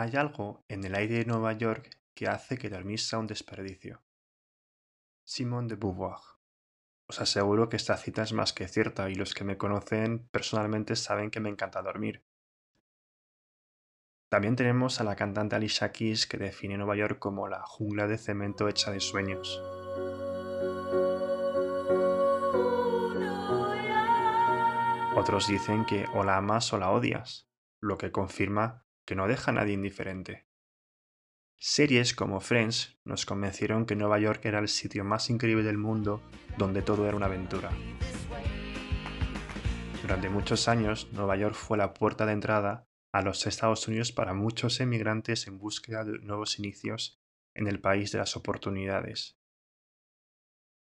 Hay algo en el aire de Nueva York que hace que dormir sea un desperdicio. Simone de Beauvoir. Os aseguro que esta cita es más que cierta y los que me conocen personalmente saben que me encanta dormir. También tenemos a la cantante Alicia Keys que define Nueva York como la jungla de cemento hecha de sueños. Otros dicen que o la amas o la odias, lo que confirma que no deja a nadie indiferente. Series como Friends nos convencieron que Nueva York era el sitio más increíble del mundo donde todo era una aventura. Durante muchos años, Nueva York fue la puerta de entrada a los Estados Unidos para muchos emigrantes en búsqueda de nuevos inicios en el país de las oportunidades.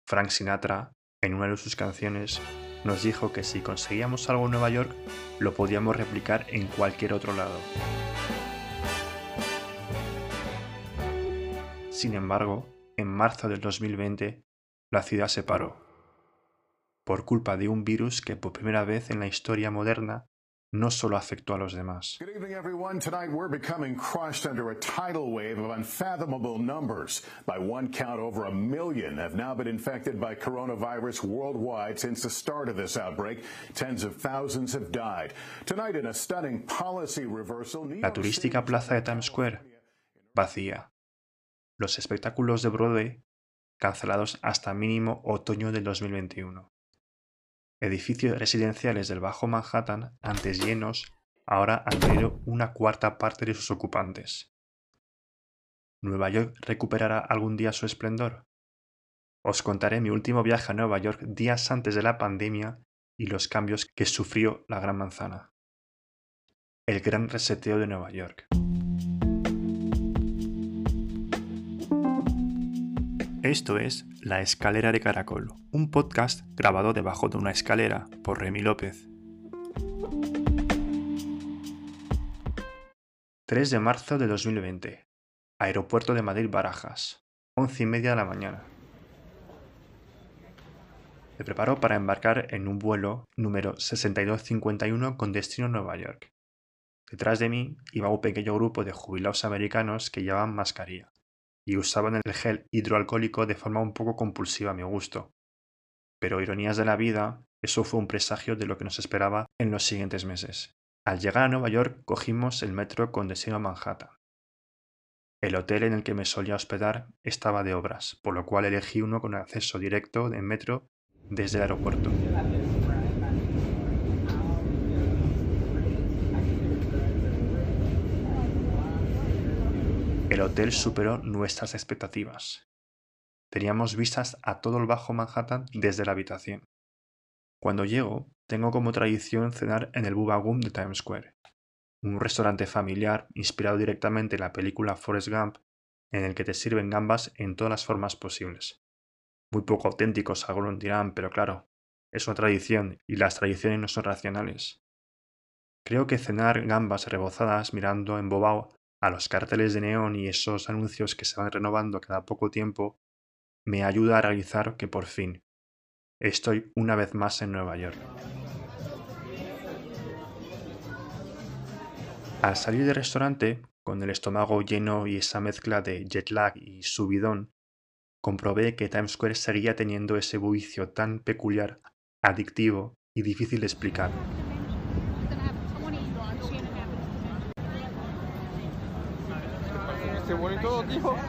Frank Sinatra, en una de sus canciones, nos dijo que si conseguíamos algo en Nueva York, lo podíamos replicar en cualquier otro lado. Sin embargo, en marzo del 2020, la ciudad se paró, por culpa de un virus que por primera vez en la historia moderna no solo afectó a los demás. Good evening, everyone. Tonight we're becoming crushed under a tidal wave of unfathomable numbers. By one count, over a million have now been infected by coronavirus worldwide since the start of this outbreak. Tens of thousands have died. Tonight, in a stunning policy reversal, New La turística plaza de Times Square, vacía. Los espectáculos de Broadway, cancelados hasta mínimo otoño del 2021. Edificios residenciales del Bajo Manhattan, antes llenos, ahora han perdido una cuarta parte de sus ocupantes. ¿Nueva York recuperará algún día su esplendor? Os contaré mi último viaje a Nueva York días antes de la pandemia y los cambios que sufrió la Gran Manzana. El gran reseteo de Nueva York. Esto es La Escalera de Caracol, un podcast grabado debajo de una escalera por Remy López. 3 de marzo de 2020. Aeropuerto de Madrid Barajas. 11 y media de la mañana. Me preparo para embarcar en un vuelo número 6251 con destino a Nueva York. Detrás de mí iba un pequeño grupo de jubilados americanos que llevaban mascarilla y usaban el gel hidroalcohólico de forma un poco compulsiva a mi gusto. Pero ironías de la vida, eso fue un presagio de lo que nos esperaba en los siguientes meses. Al llegar a Nueva York cogimos el metro con destino a Manhattan. El hotel en el que me solía hospedar estaba de obras, por lo cual elegí uno con acceso directo en metro desde el aeropuerto. Hotel superó nuestras expectativas. Teníamos vistas a todo el Bajo Manhattan desde la habitación. Cuando llego, tengo como tradición cenar en el Bubba Gump de Times Square, un restaurante familiar inspirado directamente en la película Forrest Gump, en el que te sirven gambas en todas las formas posibles. Muy poco auténticos, algunos dirán, pero claro, es una tradición y las tradiciones no son racionales. Creo que cenar gambas rebozadas mirando embobado a los carteles de neón y esos anuncios que se van renovando cada poco tiempo me ayuda a realizar que por fin estoy una vez más en Nueva York. Al salir del restaurante, con el estómago lleno y esa mezcla de jet lag y subidón, comprobé que Times Square seguía teniendo ese bullicio tan peculiar, adictivo y difícil de explicar. Este bonito, tío.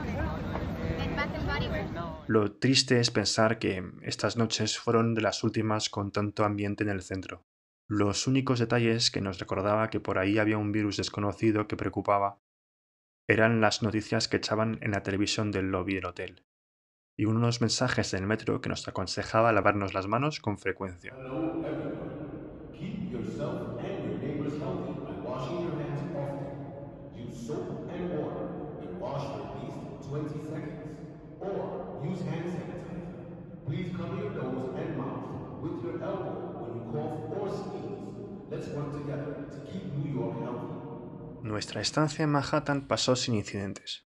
Lo triste es pensar que estas noches fueron de las últimas con tanto ambiente en el centro. Los únicos detalles que nos recordaba que por ahí había un virus desconocido que preocupaba eran las noticias que echaban en la televisión del lobby del hotel y unos mensajes en el metro que nos aconsejaba lavarnos las manos con frecuencia. Hello, 20 seconds. Or use hand sanitizer. Please cover your nose and mouth with your elbow when you cough or sneeze. Let's work together to keep New York healthy. Nuestra estancia en Manhattan pasó sin incidentes.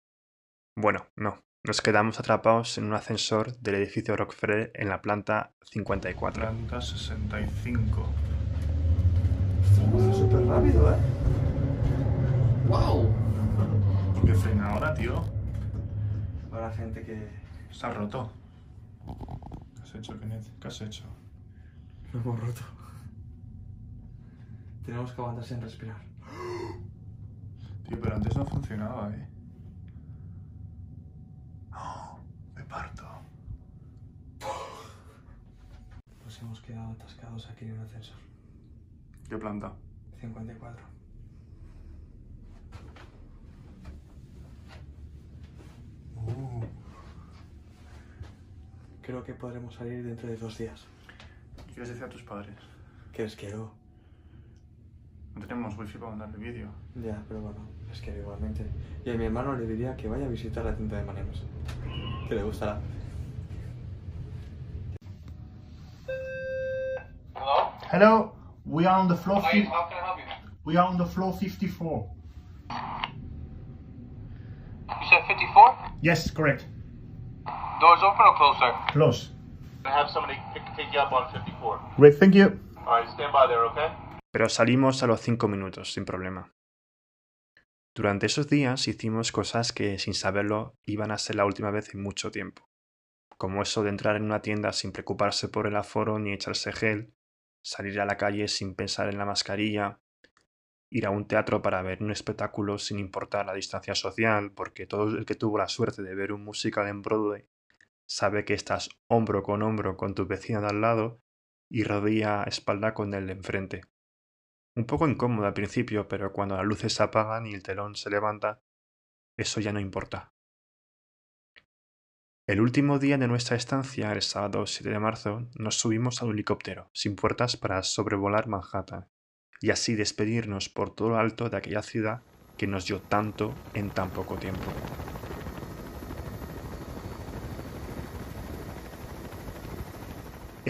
Bueno, no. Nos quedamos atrapados en un ascensor del edificio Rockefeller en la planta 54. Planta 65. Súper rápido, ¿eh? ¡Wow! funciona ahora, tío? Habrá gente que Se ha roto. ¿Qué has hecho, Kenneth? ¿Qué has hecho? lo hemos roto. Tenemos que aguantar sin respirar. Tío, pero antes no funcionaba, eh. ¡Oh! me parto. Nos hemos quedado atascados aquí en el ascensor. ¿Qué planta? 54. Creo que podremos salir dentro de dos días. ¿Qué quieres decir a tus padres? Que les quiero. No tenemos wifi para mandarle vídeo. Ya, pero bueno, les quiero igualmente. Y a mi hermano le diría que vaya a visitar la tienda de Manemas. Que le gustará. Hello? Hello, we are on the floor. Hi, how can I help you? we are on the floor 54. You said 54? Yes, correct. Doors open or closed, sir? Close. I have somebody pick, take you up on 54. Great, thank you. Alright, stand by there, okay? Pero salimos a los 5 minutos, sin problema. Durante esos días hicimos cosas que, sin saberlo, iban a ser la última vez en mucho tiempo. Como eso de entrar en una tienda sin preocuparse por el aforo ni echarse gel, salir a la calle sin pensar en la mascarilla, ir a un teatro para ver un espectáculo sin importar la distancia social, porque todo el que tuvo la suerte de ver un musical en Broadway sabe que estás hombro con hombro con tu vecino de al lado y rodilla a espalda con el de enfrente. Un poco incómodo al principio, pero cuando las luces se apagan y el telón se levanta, eso ya no importa. El último día de nuestra estancia, el sábado 7 de marzo, nos subimos a un helicóptero sin puertas para sobrevolar Manhattan y así despedirnos por todo lo alto de aquella ciudad que nos dio tanto en tan poco tiempo.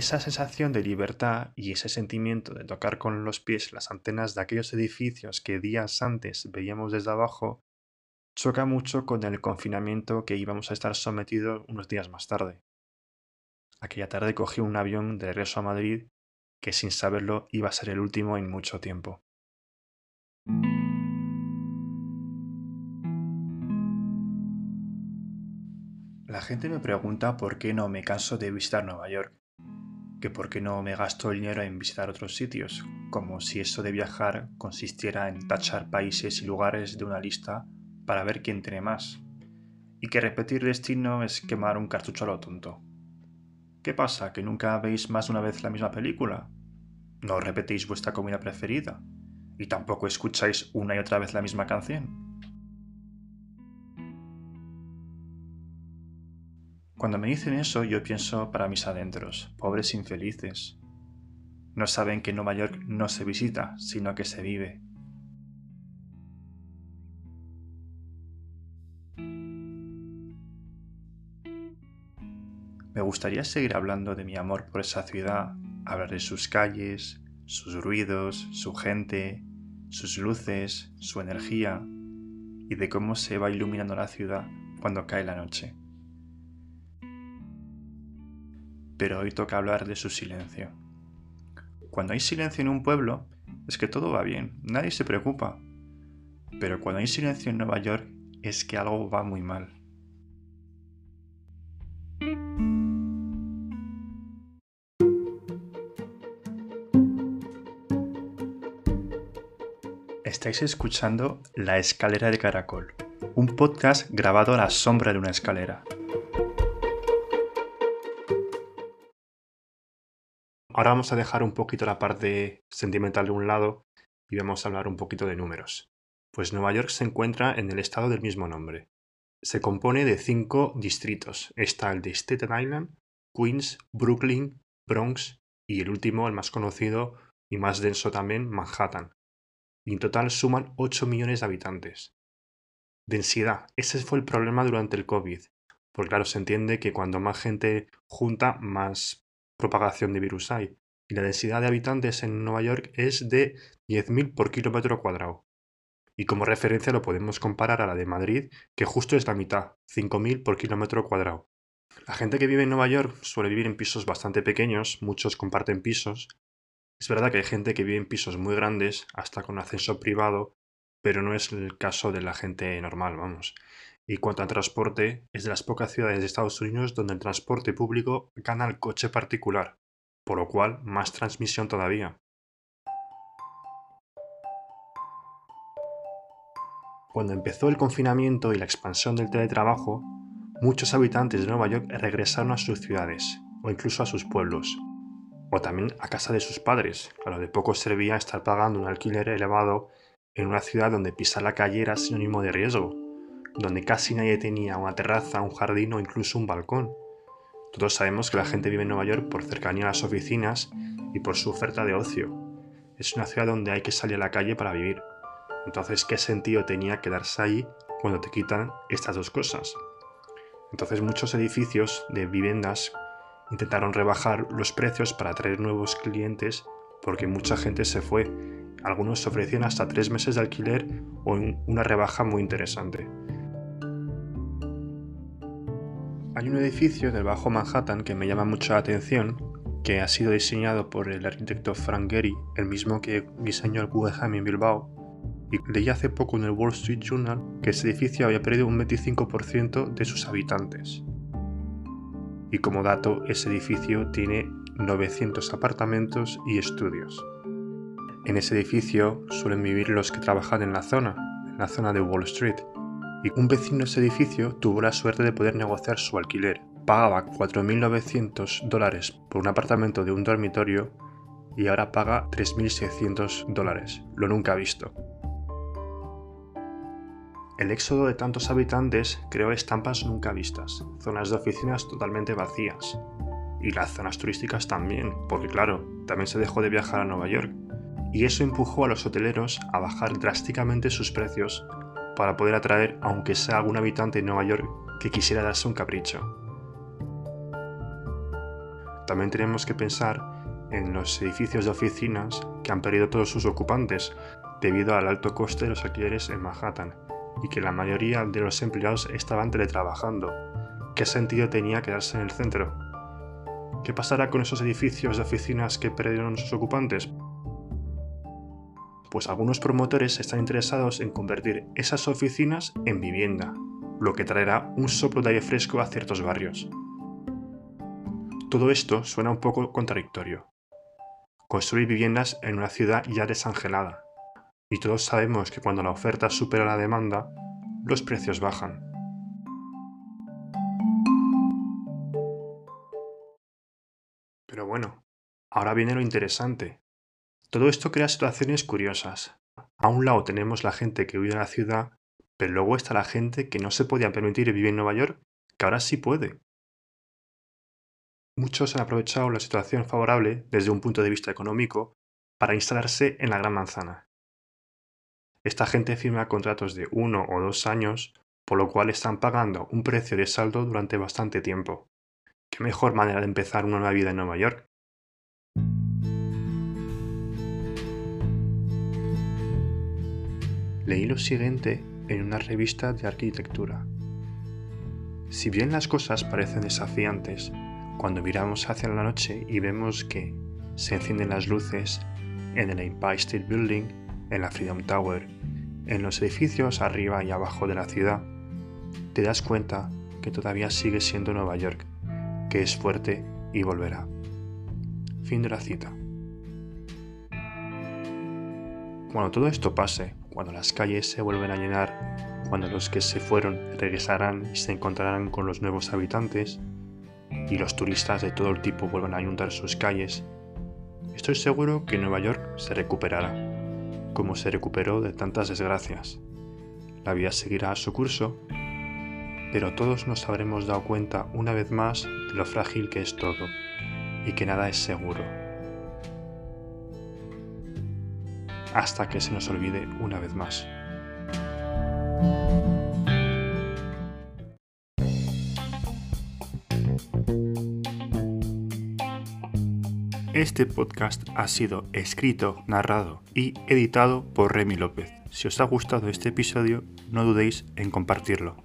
Esa sensación de libertad y ese sentimiento de tocar con los pies las antenas de aquellos edificios que días antes veíamos desde abajo choca mucho con el confinamiento que íbamos a estar sometidos unos días más tarde. Aquella tarde cogí un avión de regreso a Madrid que sin saberlo iba a ser el último en mucho tiempo. La gente me pregunta por qué no me canso de visitar Nueva York, que por qué no me gasto el dinero en visitar otros sitios, como si eso de viajar consistiera en tachar países y lugares de una lista para ver quién tiene más, y que repetir destino es quemar un cartucho a lo tonto. ¿Qué pasa? ¿Que nunca veis más de una vez la misma película? ¿No repetís vuestra comida preferida? ¿Y tampoco escucháis una y otra vez la misma canción? Cuando me dicen eso, yo pienso para mis adentros, pobres infelices. No saben que Nueva York no se visita, sino que se vive. Me gustaría seguir hablando de mi amor por esa ciudad, hablar de sus calles, sus ruidos, su gente, sus luces, su energía y de cómo se va iluminando la ciudad cuando cae la noche. Pero hoy toca hablar de su silencio. Cuando hay silencio en un pueblo, es que todo va bien, nadie se preocupa. Pero cuando hay silencio en Nueva York, es que algo va muy mal. Estáis escuchando La Escalera de Caracol, un podcast grabado a la sombra de una escalera. Ahora vamos a dejar un poquito la parte sentimental de un lado y vamos a hablar un poquito de números. Pues Nueva York se encuentra en el estado del mismo nombre. Se compone de cinco distritos. Está el de Staten Island, Queens, Brooklyn, Bronx y el último, el más conocido y más denso también, Manhattan. Y en total suman 8 millones de habitantes. Densidad. Ese fue el problema durante el COVID. Porque claro, se entiende que cuando más gente junta, más propagación de virus hay. Y la densidad de habitantes en Nueva York es de 10.000 por kilómetro cuadrado. Y como referencia lo podemos comparar a la de Madrid, que justo es la mitad, 5.000 por kilómetro cuadrado. La gente que vive en Nueva York suele vivir en pisos bastante pequeños, muchos comparten pisos. Es verdad que hay gente que vive en pisos muy grandes, hasta con ascenso privado, pero no es el caso de la gente normal, vamos. Y cuanto a transporte, es de las pocas ciudades de Estados Unidos donde el transporte público gana al coche particular, por lo cual más transmisión todavía. Cuando empezó el confinamiento y la expansión del teletrabajo, muchos habitantes de Nueva York regresaron a sus ciudades o incluso a sus pueblos, o también a casa de sus padres. A lo de poco servía estar pagando un alquiler elevado en una ciudad donde pisar la calle era sinónimo de riesgo, donde casi nadie tenía una terraza, un jardín o incluso un balcón. Todos sabemos que la gente vive en Nueva York por cercanía a las oficinas y por su oferta de ocio. Es una ciudad donde hay que salir a la calle para vivir. Entonces, ¿qué sentido tenía quedarse ahí cuando te quitan estas dos cosas? Entonces muchos edificios de viviendas intentaron rebajar los precios para atraer nuevos clientes porque mucha gente se fue. Algunos ofrecían hasta tres meses de alquiler o una rebaja muy interesante. Hay un edificio del Bajo Manhattan que me llama mucho la atención, que ha sido diseñado por el arquitecto Frank Gehry, el mismo que diseñó el Guggenheim en Bilbao, y leí hace poco en el Wall Street Journal que ese edificio había perdido un 25% de sus habitantes. Y como dato, ese edificio tiene 900 apartamentos y estudios. En ese edificio suelen vivir los que trabajan en la zona, en la zona de Wall Street. Y un vecino de ese edificio tuvo la suerte de poder negociar su alquiler. Pagaba 4.900 dólares por un apartamento de un dormitorio y ahora paga 3.600 dólares, lo nunca visto. El éxodo de tantos habitantes creó estampas nunca vistas, zonas de oficinas totalmente vacías. Y las zonas turísticas también, porque claro, también se dejó de viajar a Nueva York. Y eso empujó a los hoteleros a bajar drásticamente sus precios para poder atraer aunque sea algún habitante de Nueva York que quisiera darse un capricho. También tenemos que pensar en los edificios de oficinas que han perdido todos sus ocupantes debido al alto coste de los alquileres en Manhattan y que la mayoría de los empleados estaban teletrabajando. ¿Qué sentido tenía quedarse en el centro? ¿Qué pasará con esos edificios de oficinas que perdieron sus ocupantes? Pues algunos promotores están interesados en convertir esas oficinas en vivienda, lo que traerá un soplo de aire fresco a ciertos barrios. Todo esto suena un poco contradictorio. Construir viviendas en una ciudad ya desangelada, y todos sabemos que cuando la oferta supera la demanda, los precios bajan. Pero bueno, ahora viene lo interesante. Todo esto crea situaciones curiosas. A un lado tenemos la gente que vive en la ciudad, pero luego está la gente que no se podía permitir vivir en Nueva York, que ahora sí puede. Muchos han aprovechado la situación favorable desde un punto de vista económico para instalarse en la Gran Manzana. Esta gente firma contratos de uno o dos años, por lo cual están pagando un precio de saldo durante bastante tiempo. ¿Qué mejor manera de empezar una nueva vida en Nueva York? Leí lo siguiente en una revista de arquitectura. Si bien las cosas parecen desafiantes, cuando miramos hacia la noche y vemos que se encienden las luces en el Empire State Building en la Freedom Tower, en los edificios arriba y abajo de la ciudad, te das cuenta que todavía sigue siendo Nueva York, que es fuerte y volverá. Fin de la cita. Cuando todo esto pase, cuando las calles se vuelven a llenar, cuando los que se fueron regresarán y se encontrarán con los nuevos habitantes, y los turistas de todo el tipo vuelvan a inundar sus calles, estoy seguro que Nueva York se recuperará como se recuperó de tantas desgracias. La vida seguirá su curso, pero todos nos habremos dado cuenta una vez más de lo frágil que es todo y que nada es seguro. Hasta que se nos olvide una vez más. Este podcast ha sido escrito, narrado y editado por Remy López. Si os ha gustado este episodio, no dudéis en compartirlo.